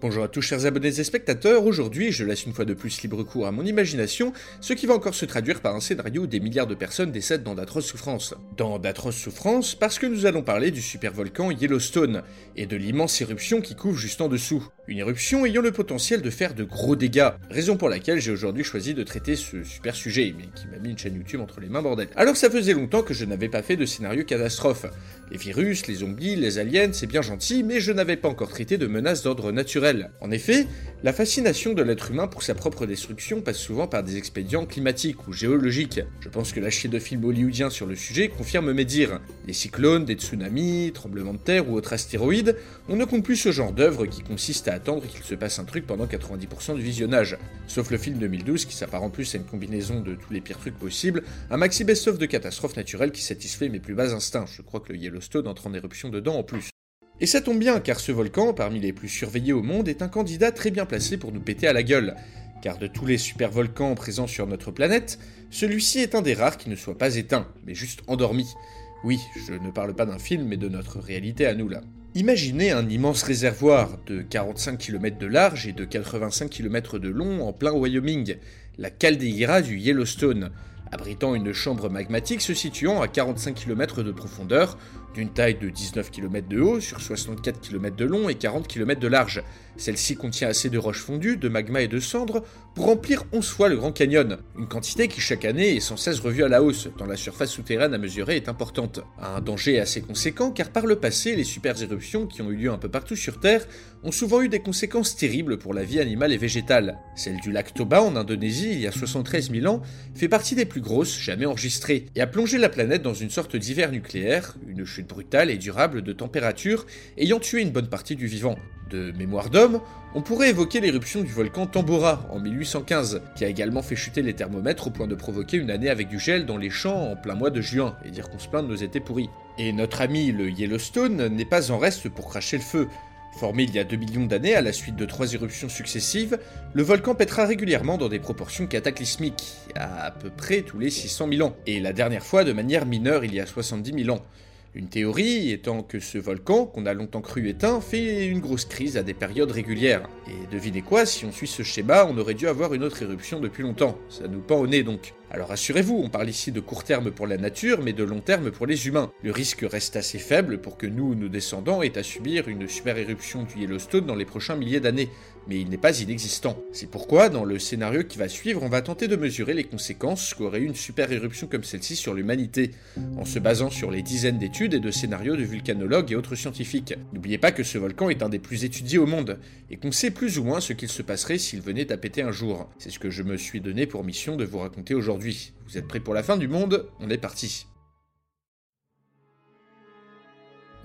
Bonjour à tous chers abonnés et spectateurs, aujourd'hui je laisse une fois de plus libre cours à mon imagination, ce qui va encore se traduire par un scénario où des milliards de personnes décèdent dans d'atroces souffrances. Dans d'atroces souffrances parce que nous allons parler du supervolcan Yellowstone, et de l'immense éruption qui couvre juste en dessous. Une éruption ayant le potentiel de faire de gros dégâts, raison pour laquelle j'ai aujourd'hui choisi de traiter ce super sujet, mais qui m'a mis une chaîne YouTube entre les mains bordel. Alors ça faisait longtemps que je n'avais pas fait de scénario catastrophe. Les virus, les zombies, les aliens, c'est bien gentil, mais je n'avais pas encore traité de menaces d'ordre naturel en effet, la fascination de l'être humain pour sa propre destruction passe souvent par des expédients climatiques ou géologiques. Je pense que la chier de films hollywoodiens sur le sujet confirme mes dires. Des cyclones, des tsunamis, tremblements de terre ou autres astéroïdes, on ne compte plus ce genre d'œuvre qui consiste à attendre qu'il se passe un truc pendant 90% du visionnage. Sauf le film 2012 qui s'apparente plus à une combinaison de tous les pires trucs possibles, un maxi best-of de catastrophes naturelles qui satisfait mes plus bas instincts. Je crois que le Yellowstone entre en éruption dedans en plus. Et ça tombe bien, car ce volcan, parmi les plus surveillés au monde, est un candidat très bien placé pour nous péter à la gueule. Car de tous les supervolcans présents sur notre planète, celui-ci est un des rares qui ne soit pas éteint, mais juste endormi. Oui, je ne parle pas d'un film, mais de notre réalité à nous là. Imaginez un immense réservoir de 45 km de large et de 85 km de long en plein Wyoming, la caldeira du Yellowstone, abritant une chambre magmatique se situant à 45 km de profondeur, d'une taille de 19 km de haut sur 64 km de long et 40 km de large. Celle-ci contient assez de roches fondues, de magma et de cendres pour remplir 11 fois le Grand Canyon, une quantité qui chaque année est sans cesse revue à la hausse, tant la surface souterraine à mesurer est importante. Un danger assez conséquent car par le passé, les super éruptions qui ont eu lieu un peu partout sur Terre ont souvent eu des conséquences terribles pour la vie animale et végétale. Celle du lac Toba en Indonésie il y a 73 000 ans fait partie des plus grosses jamais enregistrées et a plongé la planète dans une sorte d'hiver nucléaire, une chute brutale et durable de température ayant tué une bonne partie du vivant. De mémoire d'homme, on pourrait évoquer l'éruption du volcan Tambora en 1815, qui a également fait chuter les thermomètres au point de provoquer une année avec du gel dans les champs en plein mois de juin, et dire qu'on se plaint de nos étés pourris. Et notre ami le Yellowstone n'est pas en reste pour cracher le feu. Formé il y a 2 millions d'années à la suite de trois éruptions successives, le volcan pètera régulièrement dans des proportions cataclysmiques, à à peu près tous les 600 000 ans, et la dernière fois de manière mineure il y a 70 000 ans. Une théorie étant que ce volcan, qu'on a longtemps cru éteint, fait une grosse crise à des périodes régulières. Et devinez quoi, si on suit ce schéma, on aurait dû avoir une autre éruption depuis longtemps. Ça nous pend au nez donc. Alors assurez-vous, on parle ici de court terme pour la nature, mais de long terme pour les humains. Le risque reste assez faible pour que nous, nos descendants, aient à subir une super éruption du Yellowstone dans les prochains milliers d'années, mais il n'est pas inexistant. C'est pourquoi, dans le scénario qui va suivre, on va tenter de mesurer les conséquences qu'aurait une super éruption comme celle-ci sur l'humanité, en se basant sur les dizaines d'études et de scénarios de vulcanologues et autres scientifiques. N'oubliez pas que ce volcan est un des plus étudiés au monde, et qu'on sait plus ou moins ce qu'il se passerait s'il venait à péter un jour. C'est ce que je me suis donné pour mission de vous raconter aujourd'hui. Vous êtes prêts pour la fin du monde? On est parti.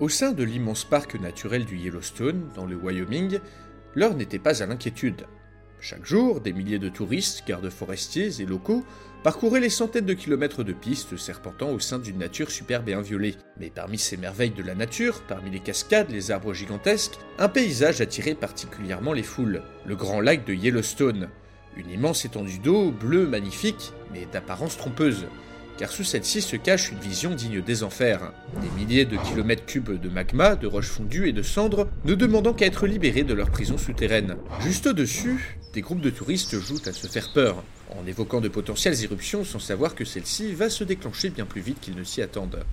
Au sein de l'immense parc naturel du Yellowstone, dans le Wyoming, l'heure n'était pas à l'inquiétude. Chaque jour, des milliers de touristes, gardes forestiers et locaux parcouraient les centaines de kilomètres de pistes serpentant au sein d'une nature superbe et inviolée. Mais parmi ces merveilles de la nature, parmi les cascades, les arbres gigantesques, un paysage attirait particulièrement les foules, le grand lac de Yellowstone, une immense étendue d'eau, bleue, magnifique, mais d'apparence trompeuse, car sous celle-ci se cache une vision digne des enfers. Des milliers de kilomètres cubes de magma, de roches fondues et de cendres, ne demandant qu'à être libérés de leur prison souterraine. Juste au-dessus, des groupes de touristes jouent à se faire peur, en évoquant de potentielles éruptions sans savoir que celle-ci va se déclencher bien plus vite qu'ils ne s'y attendent.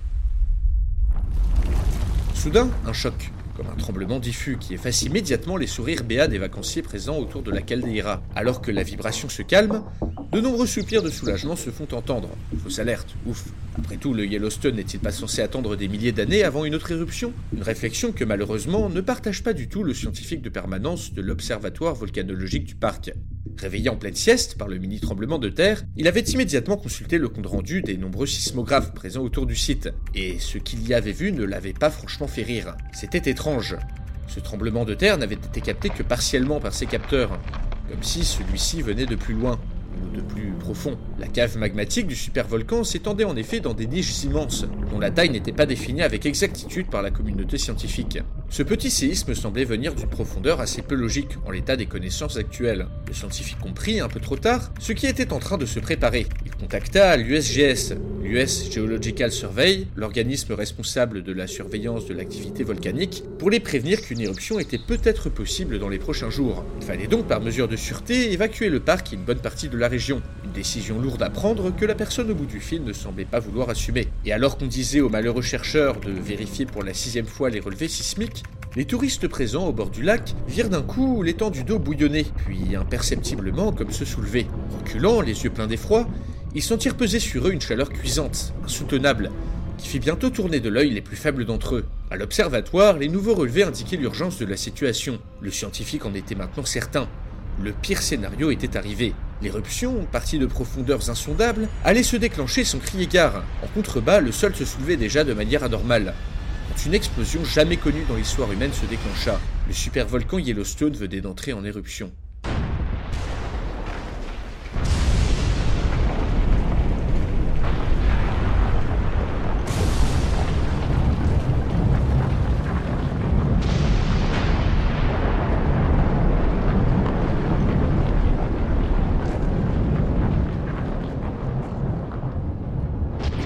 Soudain, un choc comme un tremblement diffus qui efface immédiatement les sourires béats des vacanciers présents autour de la caldeira. Alors que la vibration se calme, de nombreux soupirs de soulagement se font entendre. Fausse alerte, ouf. Après tout, le Yellowstone n'est-il pas censé attendre des milliers d'années avant une autre éruption? Une réflexion que malheureusement ne partage pas du tout le scientifique de permanence de l'Observatoire volcanologique du parc. Réveillé en pleine sieste par le mini tremblement de terre, il avait immédiatement consulté le compte rendu des nombreux sismographes présents autour du site, et ce qu'il y avait vu ne l'avait pas franchement fait rire. C'était étrange. Ce tremblement de terre n'avait été capté que partiellement par ses capteurs, comme si celui-ci venait de plus loin ou de plus profond. La cave magmatique du supervolcan s'étendait en effet dans des niches immenses, dont la taille n'était pas définie avec exactitude par la communauté scientifique. Ce petit séisme semblait venir d'une profondeur assez peu logique en l'état des connaissances actuelles. Le scientifique comprit un peu trop tard ce qui était en train de se préparer. Il contacta l'USGS, l'US Geological Survey, l'organisme responsable de la surveillance de l'activité volcanique, pour les prévenir qu'une éruption était peut-être possible dans les prochains jours. Il fallait donc par mesure de sûreté évacuer le parc et une bonne partie de la région. Une décision lourde à prendre que la personne au bout du fil ne semblait pas vouloir assumer. Et alors qu'on disait aux malheureux chercheurs de vérifier pour la sixième fois les relevés sismiques, les touristes présents au bord du lac virent d'un coup l'étendue d'eau bouillonner, puis imperceptiblement comme se soulever. Reculant, les yeux pleins d'effroi, ils sentirent peser sur eux une chaleur cuisante, insoutenable, qui fit bientôt tourner de l'œil les plus faibles d'entre eux. À l'observatoire, les nouveaux relevés indiquaient l'urgence de la situation. Le scientifique en était maintenant certain. Le pire scénario était arrivé. L'éruption, partie de profondeurs insondables, allait se déclencher sans crier gare. En contrebas, le sol se soulevait déjà de manière anormale une explosion jamais connue dans l'histoire humaine se déclencha. Le supervolcan Yellowstone venait d'entrer en éruption.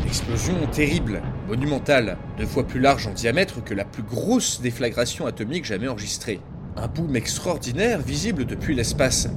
explosion terrible, monumentale, deux fois plus large en diamètre que la plus grosse déflagration atomique jamais enregistrée. Un boom extraordinaire visible depuis l'espace.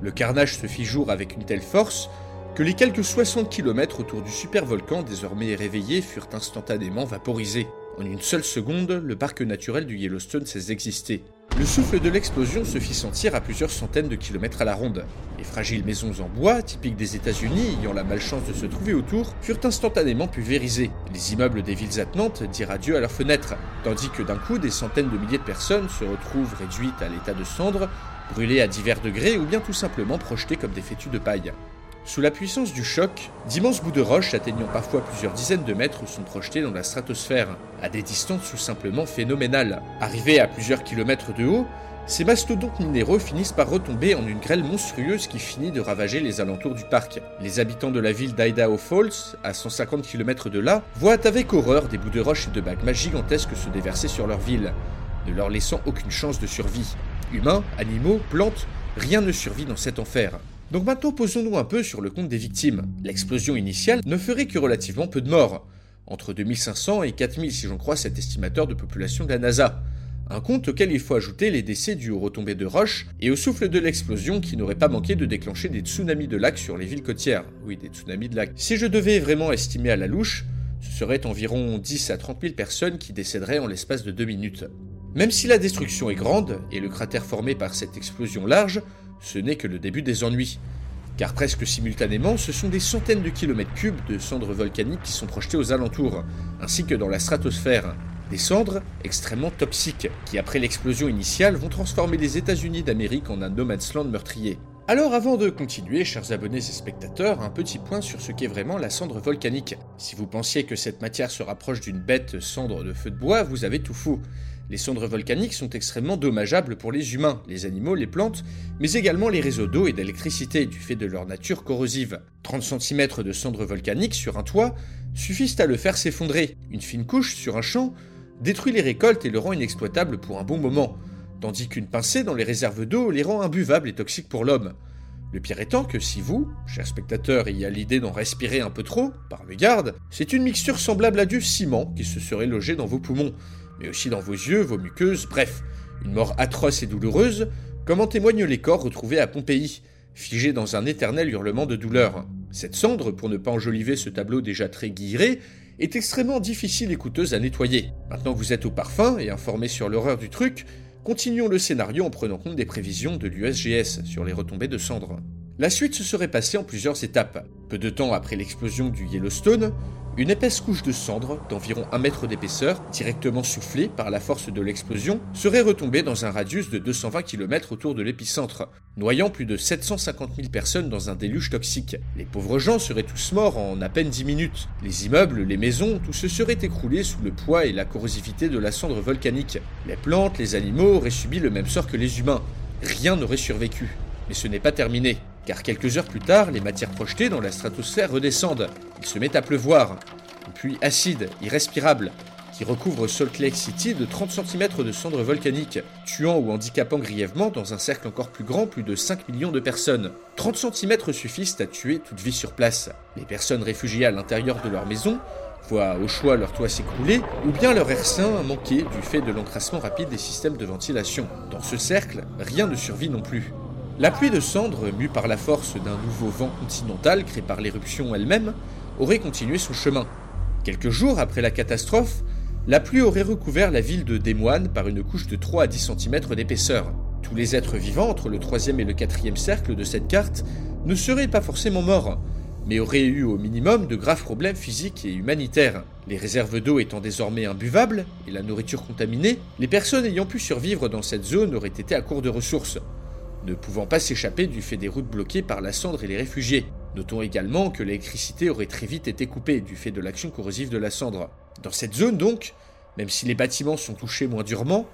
Le carnage se fit jour avec une telle force que les quelques 60 km autour du supervolcan désormais réveillé furent instantanément vaporisés. En une seule seconde, le parc naturel du Yellowstone cesse d'exister. Le souffle de l'explosion se fit sentir à plusieurs centaines de kilomètres à la ronde. Les fragiles maisons en bois, typiques des États-Unis, ayant la malchance de se trouver autour, furent instantanément pulvérisées. Les immeubles des villes attenantes dirent adieu à leurs fenêtres, tandis que d'un coup, des centaines de milliers de personnes se retrouvent réduites à l'état de cendres, brûlées à divers degrés ou bien tout simplement projetées comme des fétus de paille. Sous la puissance du choc, d'immenses bouts de roche atteignant parfois plusieurs dizaines de mètres sont projetés dans la stratosphère, à des distances tout simplement phénoménales. Arrivés à plusieurs kilomètres de haut, ces mastodontes minéraux finissent par retomber en une grêle monstrueuse qui finit de ravager les alentours du parc. Les habitants de la ville d'Idaho Falls, à 150 km de là, voient avec horreur des bouts de roche et de magma gigantesques se déverser sur leur ville, ne leur laissant aucune chance de survie. Humains, animaux, plantes, rien ne survit dans cet enfer. Donc maintenant posons-nous un peu sur le compte des victimes. L'explosion initiale ne ferait que relativement peu de morts, entre 2500 et 4000 si j'en crois cet estimateur de population de la NASA. Un compte auquel il faut ajouter les décès dus aux retombées de roches et au souffle de l'explosion qui n'aurait pas manqué de déclencher des tsunamis de lacs sur les villes côtières. Oui, des tsunamis de lacs. Si je devais vraiment estimer à la louche, ce serait environ 10 à 30 000 personnes qui décéderaient en l'espace de 2 minutes. Même si la destruction est grande et le cratère formé par cette explosion large ce n'est que le début des ennuis. Car presque simultanément, ce sont des centaines de kilomètres cubes de cendres volcaniques qui sont projetées aux alentours, ainsi que dans la stratosphère. Des cendres extrêmement toxiques, qui après l'explosion initiale vont transformer les États-Unis d'Amérique en un no land meurtrier. Alors avant de continuer, chers abonnés et spectateurs, un petit point sur ce qu'est vraiment la cendre volcanique. Si vous pensiez que cette matière se rapproche d'une bête cendre de feu de bois, vous avez tout faux. Les cendres volcaniques sont extrêmement dommageables pour les humains, les animaux, les plantes, mais également les réseaux d'eau et d'électricité du fait de leur nature corrosive. 30 cm de cendres volcaniques sur un toit suffisent à le faire s'effondrer. Une fine couche sur un champ détruit les récoltes et le rend inexploitable pour un bon moment, tandis qu'une pincée dans les réserves d'eau les rend imbuvables et toxiques pour l'homme. Le pire étant que si vous, chers spectateurs, ayez l'idée d'en respirer un peu trop, par mégarde, c'est une mixture semblable à du ciment qui se serait logé dans vos poumons, mais aussi dans vos yeux, vos muqueuses, bref, une mort atroce et douloureuse, comme en témoignent les corps retrouvés à Pompéi, figés dans un éternel hurlement de douleur? Cette cendre, pour ne pas enjoliver ce tableau déjà très guilleret, est extrêmement difficile et coûteuse à nettoyer. Maintenant que vous êtes au parfum et informé sur l'horreur du truc, continuons le scénario en prenant compte des prévisions de l'USGS sur les retombées de cendres. La suite se serait passée en plusieurs étapes. Peu de temps après l'explosion du Yellowstone, une épaisse couche de cendres, d'environ un mètre d'épaisseur, directement soufflée par la force de l'explosion, serait retombée dans un radius de 220 km autour de l'épicentre, noyant plus de 750 000 personnes dans un déluge toxique. Les pauvres gens seraient tous morts en à peine 10 minutes. Les immeubles, les maisons, tout se serait écroulé sous le poids et la corrosivité de la cendre volcanique. Les plantes, les animaux auraient subi le même sort que les humains. Rien n'aurait survécu. Mais ce n'est pas terminé car quelques heures plus tard, les matières projetées dans la stratosphère redescendent. Il se met à pleuvoir. Une pluie acide, irrespirable, qui recouvre Salt Lake City de 30 cm de cendres volcaniques, tuant ou handicapant grièvement dans un cercle encore plus grand plus de 5 millions de personnes. 30 cm suffisent à tuer toute vie sur place. Les personnes réfugiées à l'intérieur de leur maison voient au choix leur toit s'écrouler ou bien leur air sain manquer du fait de l'encrassement rapide des systèmes de ventilation. Dans ce cercle, rien ne survit non plus. La pluie de cendres, mue par la force d'un nouveau vent continental créé par l'éruption elle-même, aurait continué son chemin. Quelques jours après la catastrophe, la pluie aurait recouvert la ville de Des Moines par une couche de 3 à 10 cm d'épaisseur. Tous les êtres vivants entre le troisième et le quatrième cercle de cette carte ne seraient pas forcément morts, mais auraient eu au minimum de graves problèmes physiques et humanitaires. Les réserves d'eau étant désormais imbuvables et la nourriture contaminée, les personnes ayant pu survivre dans cette zone auraient été à court de ressources ne pouvant pas s'échapper du fait des routes bloquées par la cendre et les réfugiés. Notons également que l'électricité aurait très vite été coupée du fait de l'action corrosive de la cendre. Dans cette zone donc, même si les bâtiments sont touchés moins durement,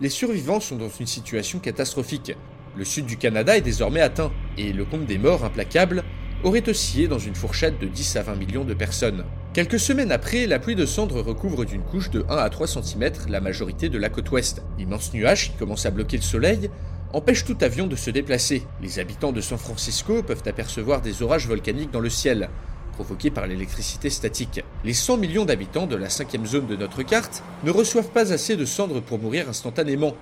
les survivants sont dans une situation catastrophique. Le sud du Canada est désormais atteint, et le compte des morts implacables aurait oscillé dans une fourchette de 10 à 20 millions de personnes. Quelques semaines après, la pluie de cendres recouvre d'une couche de 1 à 3 cm la majorité de la côte ouest. L'immense nuage qui commence à bloquer le soleil empêche tout avion de se déplacer. Les habitants de San Francisco peuvent apercevoir des orages volcaniques dans le ciel, provoqués par l'électricité statique. Les 100 millions d'habitants de la cinquième zone de notre carte ne reçoivent pas assez de cendres pour mourir instantanément,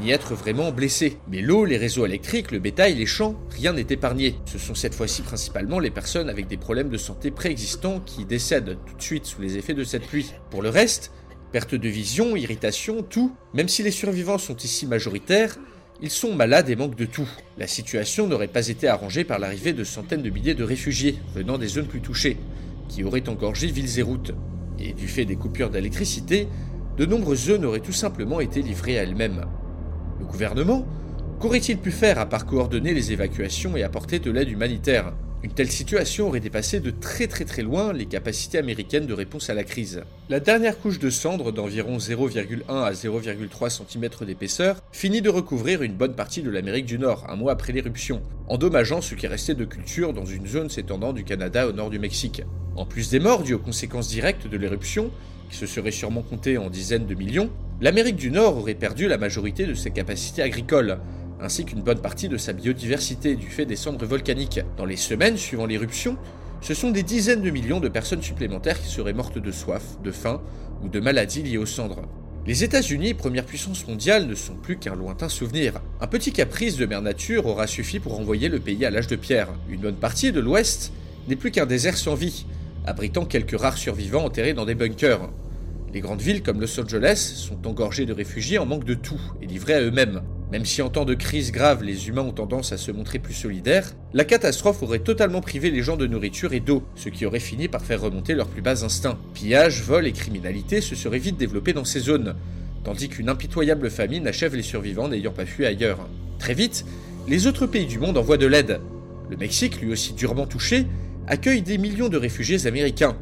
ni être vraiment blessés. Mais l'eau, les réseaux électriques, le bétail, les champs, rien n'est épargné. Ce sont cette fois-ci principalement les personnes avec des problèmes de santé préexistants qui décèdent tout de suite sous les effets de cette pluie. Pour le reste, perte de vision, irritation, tout, même si les survivants sont ici majoritaires, ils sont malades et manquent de tout. La situation n'aurait pas été arrangée par l'arrivée de centaines de milliers de réfugiés venant des zones plus touchées, qui auraient engorgé villes et routes. Et du fait des coupures d'électricité, de nombreuses zones auraient tout simplement été livrées à elles-mêmes. Le gouvernement Qu'aurait-il pu faire à part coordonner les évacuations et apporter de l'aide humanitaire? Une telle situation aurait dépassé de très très très loin les capacités américaines de réponse à la crise. La dernière couche de cendres d'environ 0,1 à 0,3 cm d'épaisseur finit de recouvrir une bonne partie de l'Amérique du Nord un mois après l'éruption, endommageant ce qui restait de culture dans une zone s'étendant du Canada au nord du Mexique. En plus des morts dues aux conséquences directes de l'éruption, qui se seraient sûrement comptées en dizaines de millions, l'Amérique du Nord aurait perdu la majorité de ses capacités agricoles, ainsi qu'une bonne partie de sa biodiversité du fait des cendres volcaniques. Dans les semaines suivant l'éruption, ce sont des dizaines de millions de personnes supplémentaires qui seraient mortes de soif, de faim ou de maladies liées aux cendres. Les États-Unis, première puissance mondiale, ne sont plus qu'un lointain souvenir. Un petit caprice de mère nature aura suffi pour envoyer le pays à l'âge de pierre. Une bonne partie de l'Ouest n'est plus qu'un désert sans vie, abritant quelques rares survivants enterrés dans des bunkers. Les grandes villes comme Los Angeles sont engorgées de réfugiés en manque de tout et livrés à eux-mêmes. Même si en temps de crise grave les humains ont tendance à se montrer plus solidaires, la catastrophe aurait totalement privé les gens de nourriture et d'eau, ce qui aurait fini par faire remonter leurs plus bas instincts. Pillage, vol et criminalité se seraient vite développés dans ces zones, tandis qu'une impitoyable famine achève les survivants n'ayant pas fui ailleurs. Très vite, les autres pays du monde envoient de l'aide. Le Mexique, lui aussi durement touché, accueille des millions de réfugiés américains,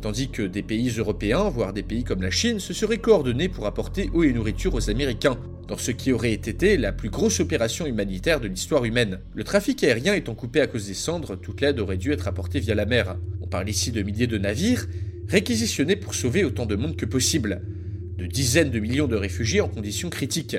tandis que des pays européens, voire des pays comme la Chine, se seraient coordonnés pour apporter eau et nourriture aux Américains, dans ce qui aurait été la plus grosse opération humanitaire de l'histoire humaine. Le trafic aérien étant coupé à cause des cendres, toute l'aide aurait dû être apportée via la mer. On parle ici de milliers de navires, réquisitionnés pour sauver autant de monde que possible, de dizaines de millions de réfugiés en conditions critiques.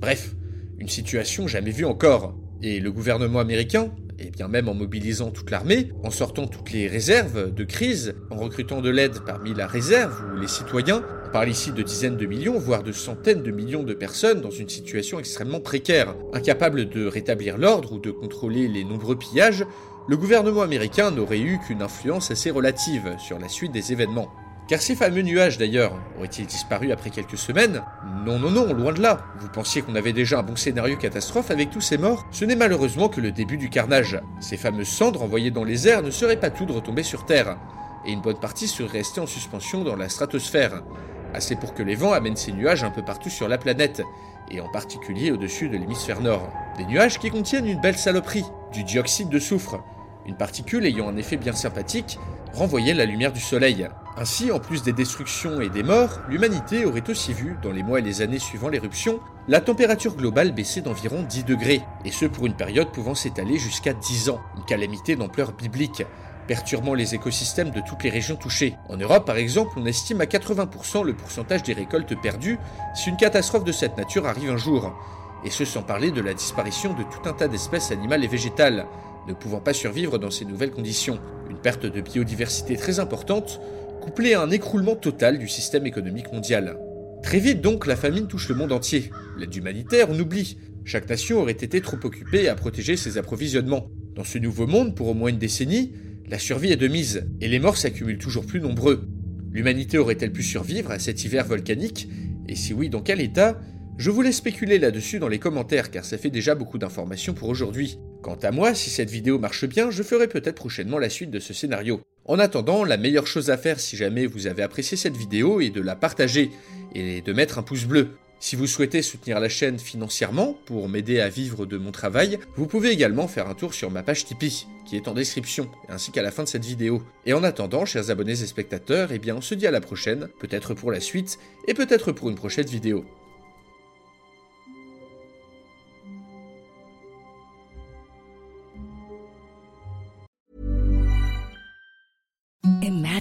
Bref, une situation jamais vue encore. Et le gouvernement américain, et bien même en mobilisant toute l'armée, en sortant toutes les réserves de crise, en recrutant de l'aide parmi la réserve ou les citoyens. On parle ici de dizaines de millions, voire de centaines de millions de personnes dans une situation extrêmement précaire. Incapable de rétablir l'ordre ou de contrôler les nombreux pillages, le gouvernement américain n'aurait eu qu'une influence assez relative sur la suite des événements. Car ces fameux nuages d'ailleurs, auraient-ils disparu après quelques semaines? Non, non, non, loin de là. Vous pensiez qu'on avait déjà un bon scénario catastrophe avec tous ces morts? Ce n'est malheureusement que le début du carnage. Ces fameuses cendres envoyées dans les airs ne seraient pas toutes retombées sur Terre, et une bonne partie serait restée en suspension dans la stratosphère. Assez pour que les vents amènent ces nuages un peu partout sur la planète, et en particulier au-dessus de l'hémisphère nord. Des nuages qui contiennent une belle saloperie, du dioxyde de soufre, une particule ayant un effet bien sympathique, renvoyait la lumière du soleil. Ainsi, en plus des destructions et des morts, l'humanité aurait aussi vu, dans les mois et les années suivant l'éruption, la température globale baisser d'environ 10 degrés, et ce pour une période pouvant s'étaler jusqu'à 10 ans, une calamité d'ampleur biblique, perturbant les écosystèmes de toutes les régions touchées. En Europe, par exemple, on estime à 80% le pourcentage des récoltes perdues si une catastrophe de cette nature arrive un jour, et ce sans parler de la disparition de tout un tas d'espèces animales et végétales, ne pouvant pas survivre dans ces nouvelles conditions. Une perte de biodiversité très importante, couplée à un écroulement total du système économique mondial. Très vite donc, la famine touche le monde entier. L'aide humanitaire, on oublie. Chaque nation aurait été trop occupée à protéger ses approvisionnements. Dans ce nouveau monde, pour au moins une décennie, la survie est de mise, et les morts s'accumulent toujours plus nombreux. L'humanité aurait-elle pu survivre à cet hiver volcanique? Et si oui, dans quel état? Je vous laisse spéculer là-dessus dans les commentaires, car ça fait déjà beaucoup d'informations pour aujourd'hui. Quant à moi, si cette vidéo marche bien, je ferai peut-être prochainement la suite de ce scénario. En attendant, la meilleure chose à faire si jamais vous avez apprécié cette vidéo est de la partager et de mettre un pouce bleu. Si vous souhaitez soutenir la chaîne financièrement pour m'aider à vivre de mon travail, vous pouvez également faire un tour sur ma page Tipeee, qui est en description, ainsi qu'à la fin de cette vidéo. Et en attendant, chers abonnés et spectateurs, eh bien on se dit à la prochaine, peut-être pour la suite, et peut-être pour une prochaine vidéo.